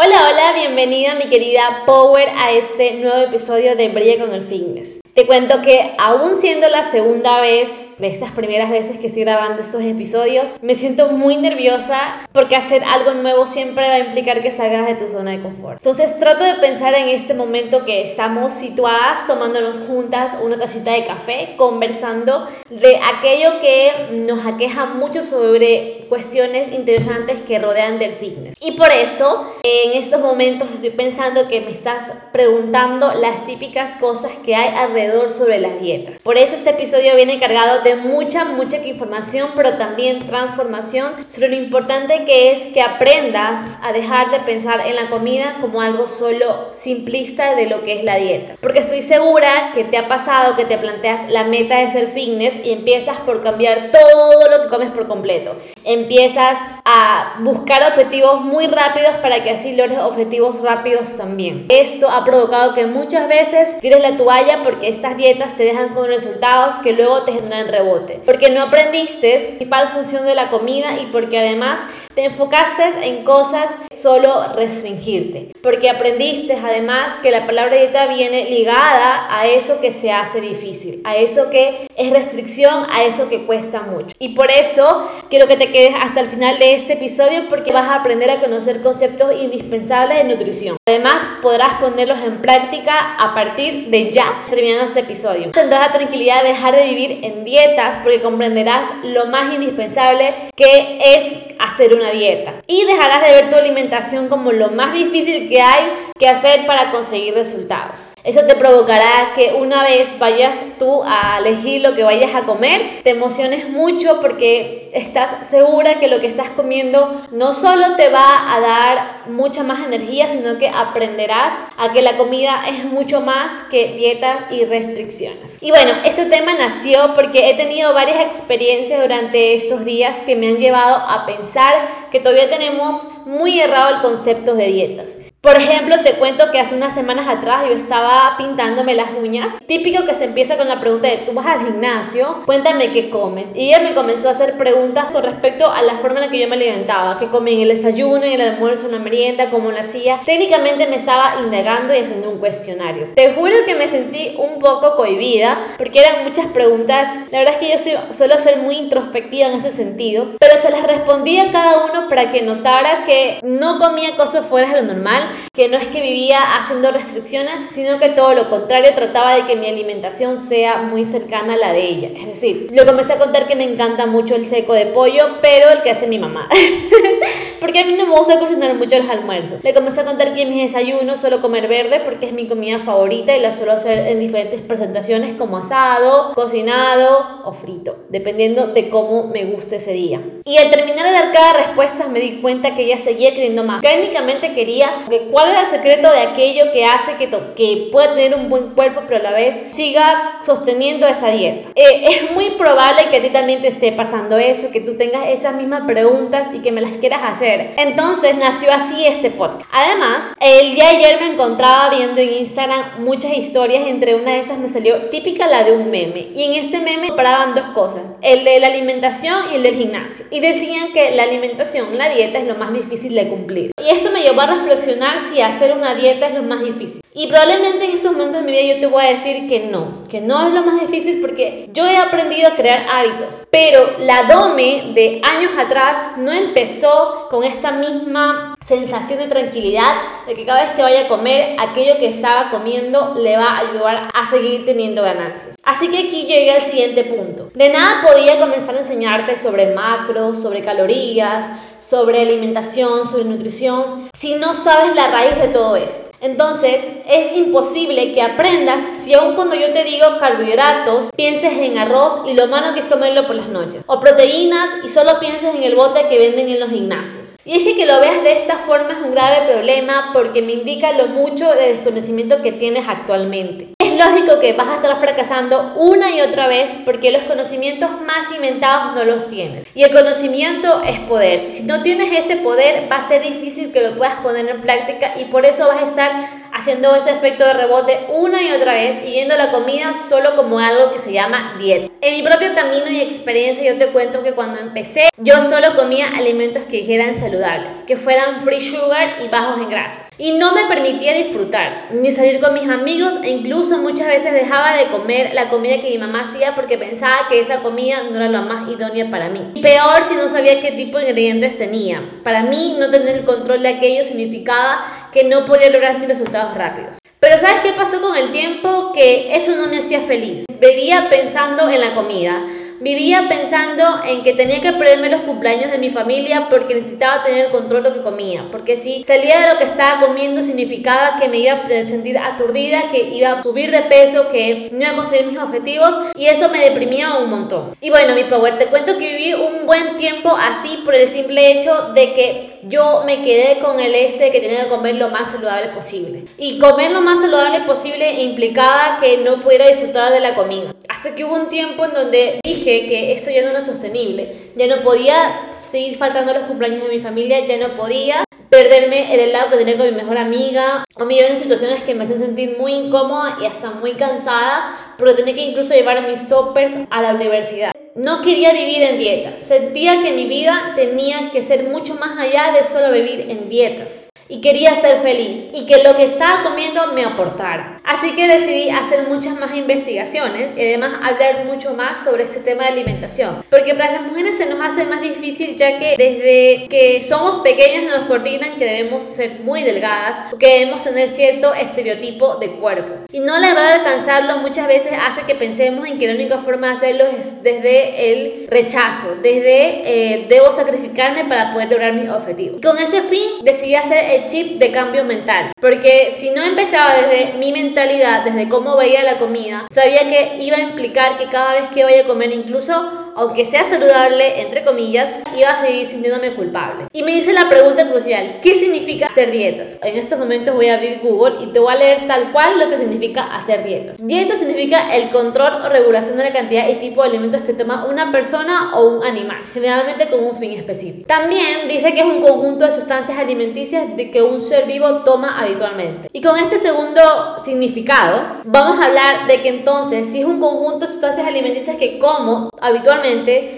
Hola, hola, bienvenida mi querida Power a este nuevo episodio de Brilla con el Fitness. Te cuento que aún siendo la segunda vez de estas primeras veces que estoy grabando estos episodios, me siento muy nerviosa porque hacer algo nuevo siempre va a implicar que salgas de tu zona de confort. Entonces trato de pensar en este momento que estamos situadas tomándonos juntas una tacita de café, conversando de aquello que nos aqueja mucho sobre cuestiones interesantes que rodean del fitness. Y por eso, en estos momentos estoy pensando que me estás preguntando las típicas cosas que hay alrededor sobre las dietas. Por eso este episodio viene cargado de mucha, mucha información, pero también transformación sobre lo importante que es que aprendas a dejar de pensar en la comida como algo solo simplista de lo que es la dieta. Porque estoy segura que te ha pasado que te planteas la meta de ser fitness y empiezas por cambiar todo lo que comes por completo. Empiezas a buscar objetivos muy rápidos para que así logres objetivos rápidos también. Esto ha provocado que muchas veces tires la toalla porque estas dietas te dejan con resultados que luego te generan rebote. Porque no aprendiste la principal función de la comida y porque además te enfocaste en cosas solo restringirte. Porque aprendiste además que la palabra dieta viene ligada a eso que se hace difícil, a eso que es restricción, a eso que cuesta mucho. Y por eso quiero que te quedes hasta el final de este episodio porque vas a aprender a conocer conceptos indispensables de nutrición. Además, podrás ponerlos en práctica a partir de ya, terminando este episodio. Tendrás la tranquilidad de dejar de vivir en dietas porque comprenderás lo más indispensable que es hacer una dieta. Y dejarás de ver tu alimentación como lo más difícil que hay que hacer para conseguir resultados. Eso te provocará que una vez vayas tú a elegir lo que vayas a comer, te emociones mucho porque estás segura que lo que estás comiendo no solo te va a dar mucha más energía, sino que aprenderás a que la comida es mucho más que dietas y restricciones. Y bueno, este tema nació porque he tenido varias experiencias durante estos días que me han llevado a pensar que todavía tenemos muy errado el concepto de dietas. Por ejemplo, te cuento que hace unas semanas atrás yo estaba pintándome las uñas. Típico que se empieza con la pregunta de, ¿tú vas al gimnasio? Cuéntame qué comes. Y ella me comenzó a hacer preguntas con respecto a la forma en la que yo me alimentaba. ¿Qué comí en el desayuno, en el almuerzo, en la merienda? ¿Cómo lo hacía? Técnicamente me estaba indagando y haciendo un cuestionario. Te juro que me sentí un poco cohibida porque eran muchas preguntas. La verdad es que yo suelo ser muy introspectiva en ese sentido. Pero se las respondía a cada uno para que notara que no comía cosas fuera de lo normal que no es que vivía haciendo restricciones, sino que todo lo contrario, trataba de que mi alimentación sea muy cercana a la de ella. Es decir, le comencé a contar que me encanta mucho el seco de pollo, pero el que hace mi mamá. porque a mí no me gusta cocinar mucho los almuerzos. Le comencé a contar que en mis desayunos suelo comer verde porque es mi comida favorita y la suelo hacer en diferentes presentaciones como asado, cocinado o frito, dependiendo de cómo me guste ese día. Y al terminar de dar cada respuesta me di cuenta que ella seguía queriendo más. Técnicamente quería que cuál era el secreto de aquello que hace que, que pueda tener un buen cuerpo, pero a la vez siga sosteniendo esa dieta. Eh, es muy probable que a ti también te esté pasando eso, que tú tengas esas mismas preguntas y que me las quieras hacer. Entonces nació así este podcast. Además, el día de ayer me encontraba viendo en Instagram muchas historias, entre una de esas me salió típica la de un meme. Y en este meme comparaban dos cosas, el de la alimentación y el del gimnasio. Y decían que la alimentación, la dieta es lo más difícil de cumplir. Y esto me llevó a reflexionar si hacer una dieta es lo más difícil. Y probablemente en esos momentos de mi vida yo te voy a decir que no, que no es lo más difícil porque yo he aprendido a crear hábitos. Pero la Dome de años atrás no empezó con esta misma sensación de tranquilidad de que cada vez que vaya a comer, aquello que estaba comiendo le va a ayudar a seguir teniendo ganancias. Así que aquí llegué al siguiente punto. De nada podía comenzar a enseñarte sobre macros, sobre calorías, sobre alimentación, sobre nutrición, si no sabes la raíz de todo esto. Entonces, es imposible que aprendas si aun cuando yo te digo carbohidratos, pienses en arroz y lo malo que es comerlo por las noches. O proteínas y solo pienses en el bote que venden en los gimnasios. Y es que lo veas de esta forma es un grave problema porque me indica lo mucho de desconocimiento que tienes actualmente lógico que vas a estar fracasando una y otra vez porque los conocimientos más inventados no los tienes. Y el conocimiento es poder. Si no tienes ese poder, va a ser difícil que lo puedas poner en práctica y por eso vas a estar haciendo ese efecto de rebote una y otra vez y viendo la comida solo como algo que se llama dieta. En mi propio camino y experiencia yo te cuento que cuando empecé yo solo comía alimentos que dijeran saludables, que fueran free sugar y bajos en grasas. Y no me permitía disfrutar, ni salir con mis amigos e incluso muchas veces dejaba de comer la comida que mi mamá hacía porque pensaba que esa comida no era la más idónea para mí. Y peor si no sabía qué tipo de ingredientes tenía. Para mí no tener el control de aquello significaba que no podía lograr mis resultados rápidos. Pero ¿sabes qué pasó con el tiempo? Que eso no me hacía feliz. Bebía pensando en la comida Vivía pensando en que tenía que perderme los cumpleaños de mi familia porque necesitaba tener control de lo que comía. Porque si salía de lo que estaba comiendo significaba que me iba a sentir aturdida, que iba a subir de peso, que no iba a conseguir mis objetivos y eso me deprimía un montón. Y bueno, mi power, te cuento que viví un buen tiempo así por el simple hecho de que yo me quedé con el este de que tenía que comer lo más saludable posible. Y comer lo más saludable posible implicaba que no pudiera disfrutar de la comida. Hasta que hubo un tiempo en donde dije que eso ya no era sostenible. Ya no podía seguir faltando los cumpleaños de mi familia, ya no podía perderme el helado que tenía con mi mejor amiga o millones de situaciones que me hacían sentir muy incómoda y hasta muy cansada, pero tenía que incluso llevar mis toppers a la universidad. No quería vivir en dietas, sentía que mi vida tenía que ser mucho más allá de solo vivir en dietas y quería ser feliz y que lo que estaba comiendo me aportara. Así que decidí hacer muchas más investigaciones y además hablar mucho más sobre este tema de alimentación. Porque para las mujeres se nos hace más difícil ya que desde que somos pequeñas nos coordinan que debemos ser muy delgadas que debemos tener cierto estereotipo de cuerpo. Y no lograr alcanzarlo muchas veces hace que pensemos en que la única forma de hacerlo es desde el rechazo, desde eh, debo sacrificarme para poder lograr mis objetivos. Con ese fin decidí hacer el chip de cambio mental. Porque si no empezaba desde mi mentalidad, desde cómo veía la comida, sabía que iba a implicar que cada vez que vaya a comer incluso aunque sea saludable, entre comillas, iba a seguir sintiéndome culpable. Y me dice la pregunta crucial, ¿qué significa hacer dietas? En estos momentos voy a abrir Google y te voy a leer tal cual lo que significa hacer dietas. Dieta significa el control o regulación de la cantidad y tipo de alimentos que toma una persona o un animal, generalmente con un fin específico. También dice que es un conjunto de sustancias alimenticias de que un ser vivo toma habitualmente. Y con este segundo significado, vamos a hablar de que entonces, si es un conjunto de sustancias alimenticias que como habitualmente,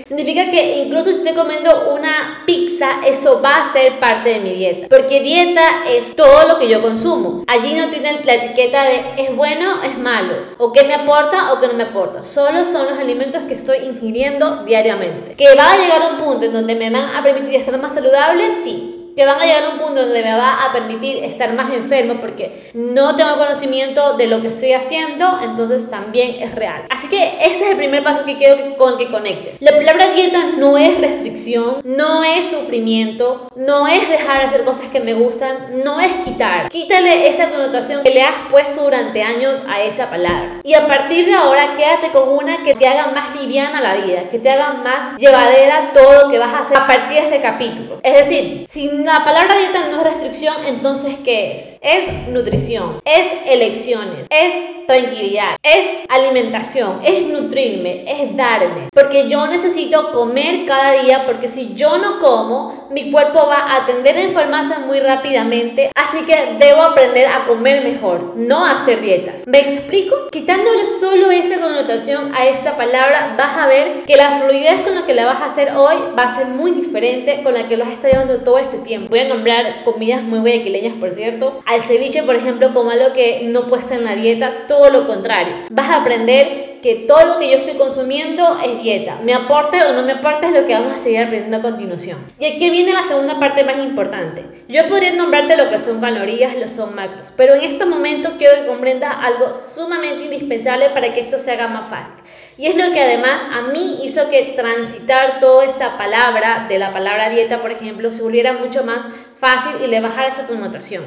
significa que incluso si estoy comiendo una pizza, eso va a ser parte de mi dieta. Porque dieta es todo lo que yo consumo. Allí no tiene la etiqueta de es bueno, es malo, o qué me aporta o qué no me aporta. Solo son los alimentos que estoy ingiriendo diariamente. Que va a llegar a un punto en donde me van a permitir estar más saludable, sí que van a llegar a un punto donde me va a permitir estar más enfermo porque no tengo conocimiento de lo que estoy haciendo, entonces también es real. Así que ese es el primer paso que quiero con el que conectes. La palabra dieta no es restricción, no es sufrimiento, no es dejar de hacer cosas que me gustan, no es quitar. Quítale esa connotación que le has puesto durante años a esa palabra. Y a partir de ahora quédate con una que te haga más liviana la vida, que te haga más llevadera todo lo que vas a hacer a partir de este capítulo. Es decir, si la palabra dieta no es restricción, entonces ¿qué es? Es nutrición, es elecciones, es tranquilidad, es alimentación, es nutrirme, es darme. Porque yo necesito comer cada día porque si yo no como, mi cuerpo va a tender a enfermarse muy rápidamente. Así que debo aprender a comer mejor, no hacer dietas. ¿Me explico? Quitándole solo esa connotación a esta palabra, vas a ver que la fluidez con la que la vas a hacer hoy va a ser muy diferente con la que lo has estado llevando todo este tiempo. Voy a nombrar comidas muy guayaquileñas, por cierto. Al ceviche, por ejemplo, como algo que no puesta en la dieta, todo lo contrario. Vas a aprender que todo lo que yo estoy consumiendo es dieta. Me aporte o no me aporte es lo que vamos a seguir aprendiendo a continuación. Y aquí viene la segunda parte más importante. Yo podría nombrarte lo que son calorías, lo son macros, pero en este momento quiero que comprendas algo sumamente indispensable para que esto se haga más fácil. Y es lo que además a mí hizo que transitar toda esa palabra, de la palabra dieta, por ejemplo, se volviera mucho más fácil y le bajara esa connotación.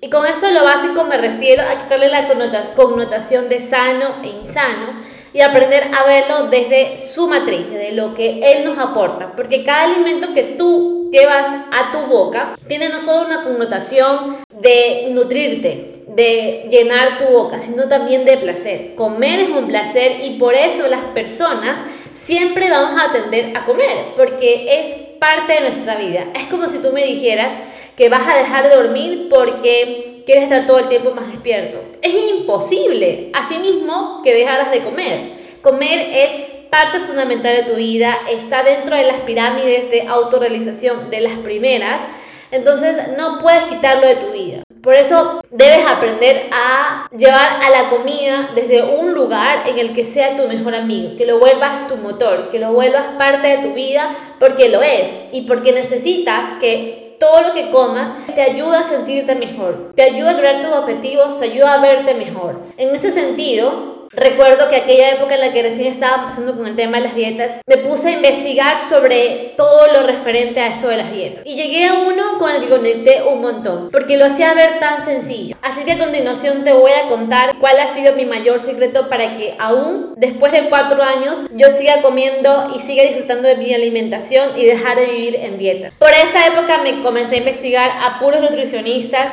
Y con eso lo básico me refiero a quitarle la connotación de sano e insano y aprender a verlo desde su matriz, desde lo que él nos aporta. Porque cada alimento que tú llevas a tu boca tiene no solo una connotación de nutrirte, de llenar tu boca, sino también de placer. Comer es un placer y por eso las personas siempre vamos a tender a comer, porque es parte de nuestra vida. Es como si tú me dijeras que vas a dejar de dormir porque quieres estar todo el tiempo más despierto. Es imposible. Asimismo, que dejaras de comer. Comer es parte fundamental de tu vida, está dentro de las pirámides de autorrealización de las primeras, entonces no puedes quitarlo de tu vida. Por eso debes aprender a llevar a la comida desde un lugar en el que sea tu mejor amigo, que lo vuelvas tu motor, que lo vuelvas parte de tu vida porque lo es y porque necesitas que todo lo que comas te ayuda a sentirte mejor, te ayuda a lograr tus objetivos, te ayuda a verte mejor. En ese sentido, Recuerdo que aquella época en la que recién estaba pasando con el tema de las dietas, me puse a investigar sobre todo lo referente a esto de las dietas. Y llegué a uno con el que conecté un montón, porque lo hacía ver tan sencillo. Así que a continuación te voy a contar cuál ha sido mi mayor secreto para que aún después de cuatro años yo siga comiendo y siga disfrutando de mi alimentación y dejar de vivir en dieta. Por esa época me comencé a investigar a puros nutricionistas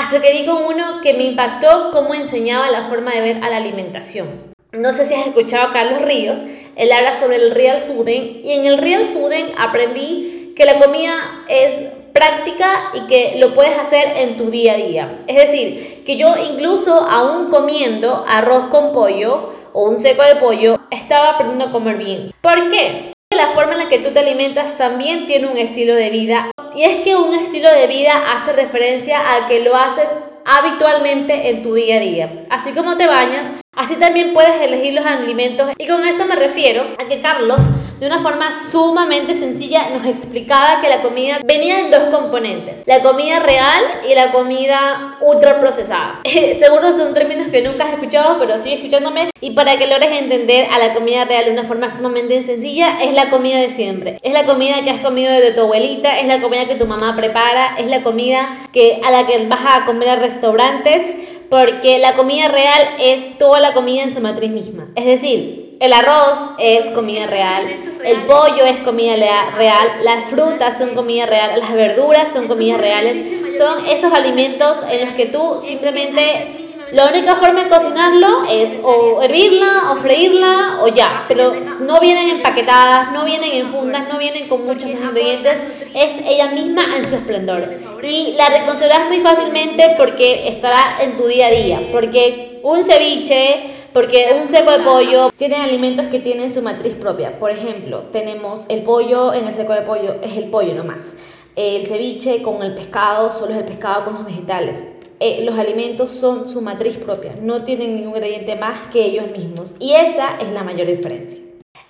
hasta que di con uno que me impactó cómo enseñaba la forma de ver a la alimentación. No sé si has escuchado a Carlos Ríos, él habla sobre el real fooding y en el real fooding aprendí que la comida es práctica y que lo puedes hacer en tu día a día. Es decir, que yo incluso aún comiendo arroz con pollo o un seco de pollo, estaba aprendiendo a comer bien. ¿Por qué? La forma en la que tú te alimentas también tiene un estilo de vida y es que un estilo de vida hace referencia a que lo haces habitualmente en tu día a día. Así como te bañas, así también puedes elegir los alimentos y con eso me refiero a que Carlos de una forma sumamente sencilla nos explicaba que la comida venía en dos componentes, la comida real y la comida ultra procesada. Seguro son términos que nunca has escuchado, pero sigue escuchándome y para que logres entender a la comida real de una forma sumamente sencilla, es la comida de siempre. Es la comida que has comido de tu abuelita, es la comida que tu mamá prepara, es la comida que a la que vas a comer a restaurantes, porque la comida real es toda la comida en su matriz misma. Es decir, el arroz es comida real, el pollo es comida real, las frutas son comida real, las verduras son comidas reales. Son esos alimentos en los que tú simplemente la única forma de cocinarlo es o hervirla o freírla o ya, pero no vienen empaquetadas, no vienen en fundas, no vienen con muchos más ingredientes, es ella misma en su esplendor. Y la reconocerás muy fácilmente porque estará en tu día a día, porque un ceviche porque un seco de pollo tiene alimentos que tienen su matriz propia. Por ejemplo, tenemos el pollo, en el seco de pollo es el pollo nomás. El ceviche con el pescado, solo es el pescado con los vegetales. Eh, los alimentos son su matriz propia, no tienen ningún ingrediente más que ellos mismos. Y esa es la mayor diferencia.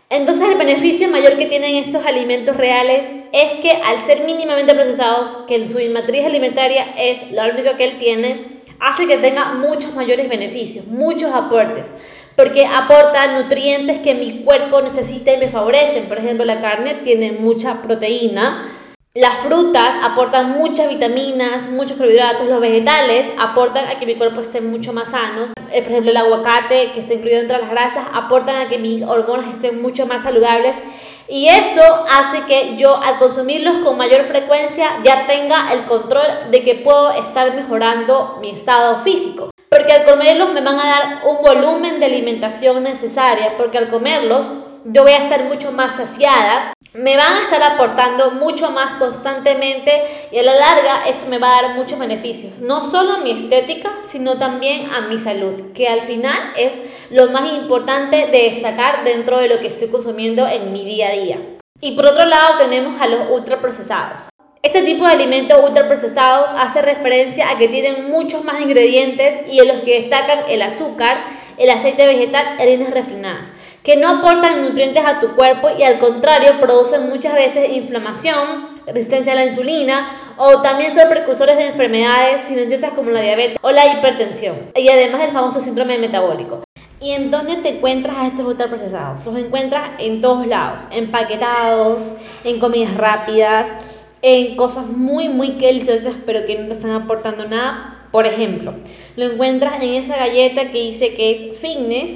Entonces el beneficio mayor que tienen estos alimentos reales es que al ser mínimamente procesados, que su matriz alimentaria es la única que él tiene, hace que tenga muchos mayores beneficios, muchos aportes, porque aporta nutrientes que mi cuerpo necesita y me favorecen. Por ejemplo, la carne tiene mucha proteína, las frutas aportan muchas vitaminas, muchos carbohidratos, los vegetales aportan a que mi cuerpo esté mucho más sano. Eh, por ejemplo, el aguacate, que está incluido entre las grasas, aportan a que mis hormonas estén mucho más saludables. Y eso hace que yo al consumirlos con mayor frecuencia ya tenga el control de que puedo estar mejorando mi estado físico. Porque al comerlos me van a dar un volumen de alimentación necesaria, porque al comerlos yo voy a estar mucho más saciada me van a estar aportando mucho más constantemente y a la larga eso me va a dar muchos beneficios, no solo a mi estética, sino también a mi salud, que al final es lo más importante de destacar dentro de lo que estoy consumiendo en mi día a día. Y por otro lado tenemos a los ultraprocesados. Este tipo de alimentos ultraprocesados hace referencia a que tienen muchos más ingredientes y en los que destacan el azúcar, el aceite vegetal harinas refinadas que no aportan nutrientes a tu cuerpo y al contrario producen muchas veces inflamación, resistencia a la insulina o también son precursores de enfermedades silenciosas como la diabetes o la hipertensión y además del famoso síndrome metabólico. ¿Y en dónde te encuentras a estos ultraprocesados? Los encuentras en todos lados, empaquetados, en comidas rápidas, en cosas muy, muy deliciosas, pero que no te están aportando nada. Por ejemplo, lo encuentras en esa galleta que dice que es fitness,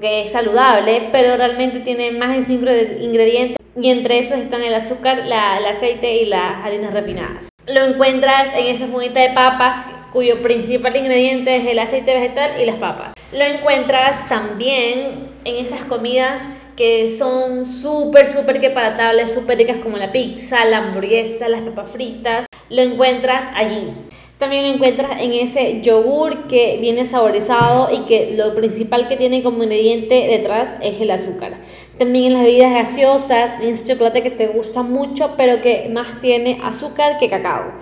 que es saludable, pero realmente tiene más de 5 ingredientes y entre esos están el azúcar, la, el aceite y las harinas refinadas. Lo encuentras en esa fumita de papas cuyo principal ingrediente es el aceite vegetal y las papas. Lo encuentras también en esas comidas que son súper, súper que palatables, súper ricas como la pizza, la hamburguesa, las papas fritas, lo encuentras allí. También lo encuentras en ese yogur que viene saborizado y que lo principal que tiene como ingrediente detrás es el azúcar. También en las bebidas gaseosas, en ese chocolate que te gusta mucho, pero que más tiene azúcar que cacao.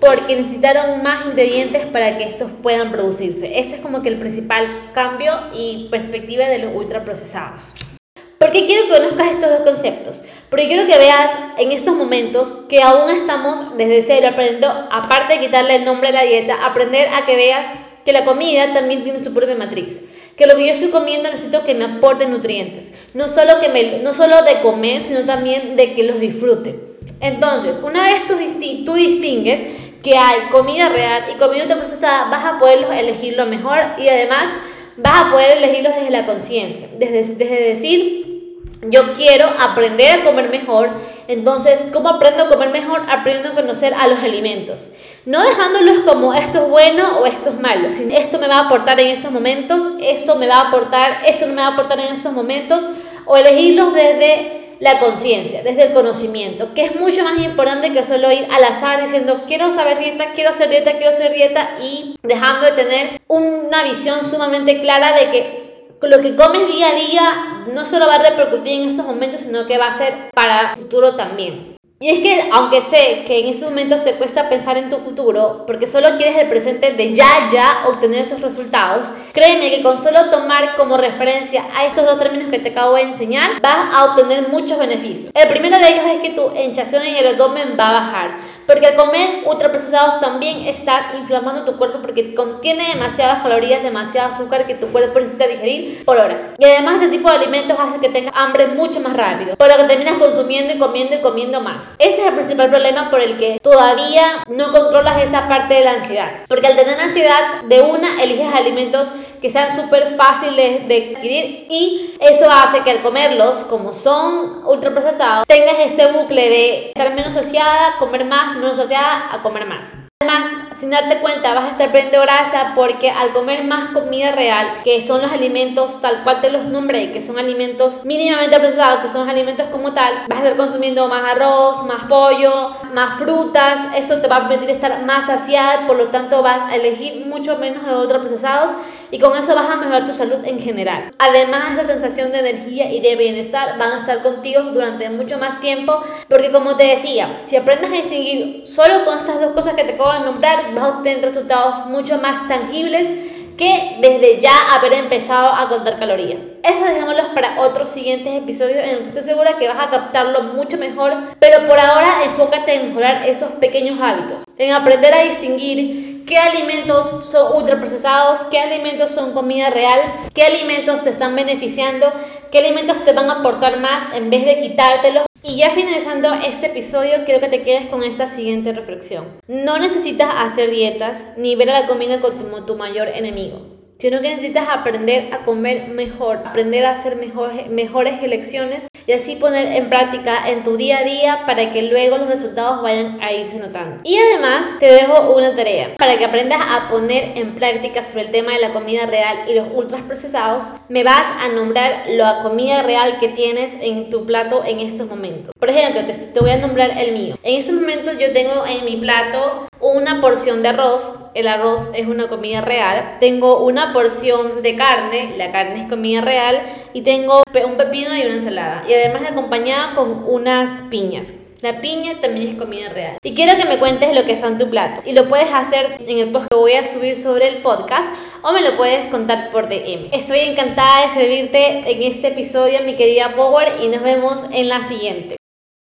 Porque necesitaron más ingredientes para que estos puedan producirse. Ese es como que el principal cambio y perspectiva de los ultraprocesados. ¿Por qué quiero que conozcas estos dos conceptos? Porque quiero que veas en estos momentos que aún estamos desde cero aprendiendo, aparte de quitarle el nombre a la dieta, aprender a que veas que la comida también tiene su propia matriz. Que lo que yo estoy comiendo necesito que me aporte nutrientes. No solo, que me, no solo de comer, sino también de que los disfrute. Entonces, una vez tú, tú distingues que hay comida real y comida ultraprocesada, vas a poderlos elegir lo mejor y además vas a poder elegirlos desde la conciencia, desde, desde decir yo quiero aprender a comer mejor. Entonces, ¿cómo aprendo a comer mejor? Aprendo a conocer a los alimentos. No dejándolos como esto es bueno o esto es malo, esto me va a aportar en estos momentos, esto me va a aportar, esto no me va a aportar en estos momentos, o elegirlos desde la conciencia, desde el conocimiento, que es mucho más importante que solo ir al azar diciendo quiero saber dieta, quiero hacer dieta, quiero hacer dieta y dejando de tener una visión sumamente clara de que lo que comes día a día no solo va a repercutir en esos momentos, sino que va a ser para el futuro también. Y es que aunque sé que en esos momentos te cuesta pensar en tu futuro, porque solo quieres el presente de ya, ya obtener esos resultados, créeme que con solo tomar como referencia a estos dos términos que te acabo de enseñar, vas a obtener muchos beneficios. El primero de ellos es que tu hinchazón en el abdomen va a bajar, porque al comer ultraprocesados también está inflamando tu cuerpo porque contiene demasiadas calorías, demasiado azúcar que tu cuerpo necesita digerir por horas. Y además este tipo de alimentos hace que tengas hambre mucho más rápido, por lo que terminas consumiendo y comiendo y comiendo más. Ese es el principal problema por el que todavía no controlas esa parte de la ansiedad. Porque al tener ansiedad, de una eliges alimentos que sean súper fáciles de adquirir y eso hace que al comerlos, como son ultraprocesados, tengas este bucle de estar menos saciada, comer más, menos saciada, a comer más. Además, sin darte cuenta, vas a estar perdiendo grasa porque al comer más comida real, que son los alimentos tal cual te los nombré, que son alimentos mínimamente procesados, que son alimentos como tal, vas a estar consumiendo más arroz, más pollo, más frutas, eso te va a permitir estar más saciada, por lo tanto vas a elegir mucho menos los ultraprocesados y con eso vas a mejorar tu salud en general. Además, esa sensación de energía y de bienestar van a estar contigo durante mucho más tiempo, porque como te decía, si aprendes a distinguir solo con estas dos cosas que te acabo de nombrar, vas a obtener resultados mucho más tangibles que desde ya haber empezado a contar calorías. Eso dejémoslo para otros siguientes episodios en los que estoy segura que vas a captarlo mucho mejor, pero por ahora enfócate en mejorar esos pequeños hábitos, en aprender a distinguir qué alimentos son ultraprocesados, qué alimentos son comida real, qué alimentos te están beneficiando, qué alimentos te van a aportar más en vez de quitártelos y ya finalizando este episodio, quiero que te quedes con esta siguiente reflexión. No necesitas hacer dietas ni ver a la comida como tu mayor enemigo, sino que necesitas aprender a comer mejor, aprender a hacer mejores, mejores elecciones y así poner en práctica en tu día a día para que luego los resultados vayan a irse notando. Y además te dejo una tarea para que aprendas a poner en práctica sobre el tema de la comida real y los ultras procesados. Me vas a nombrar la comida real que tienes en tu plato en estos momentos. Por ejemplo, te, te voy a nombrar el mío. En estos momentos yo tengo en mi plato una porción de arroz, el arroz es una comida real, tengo una porción de carne, la carne es comida real, y tengo un pepino y una ensalada, y además acompañada con unas piñas. La piña también es comida real. Y quiero que me cuentes lo que son tu plato. Y lo puedes hacer en el post que voy a subir sobre el podcast o me lo puedes contar por DM. Estoy encantada de servirte en este episodio, mi querida Power, y nos vemos en la siguiente.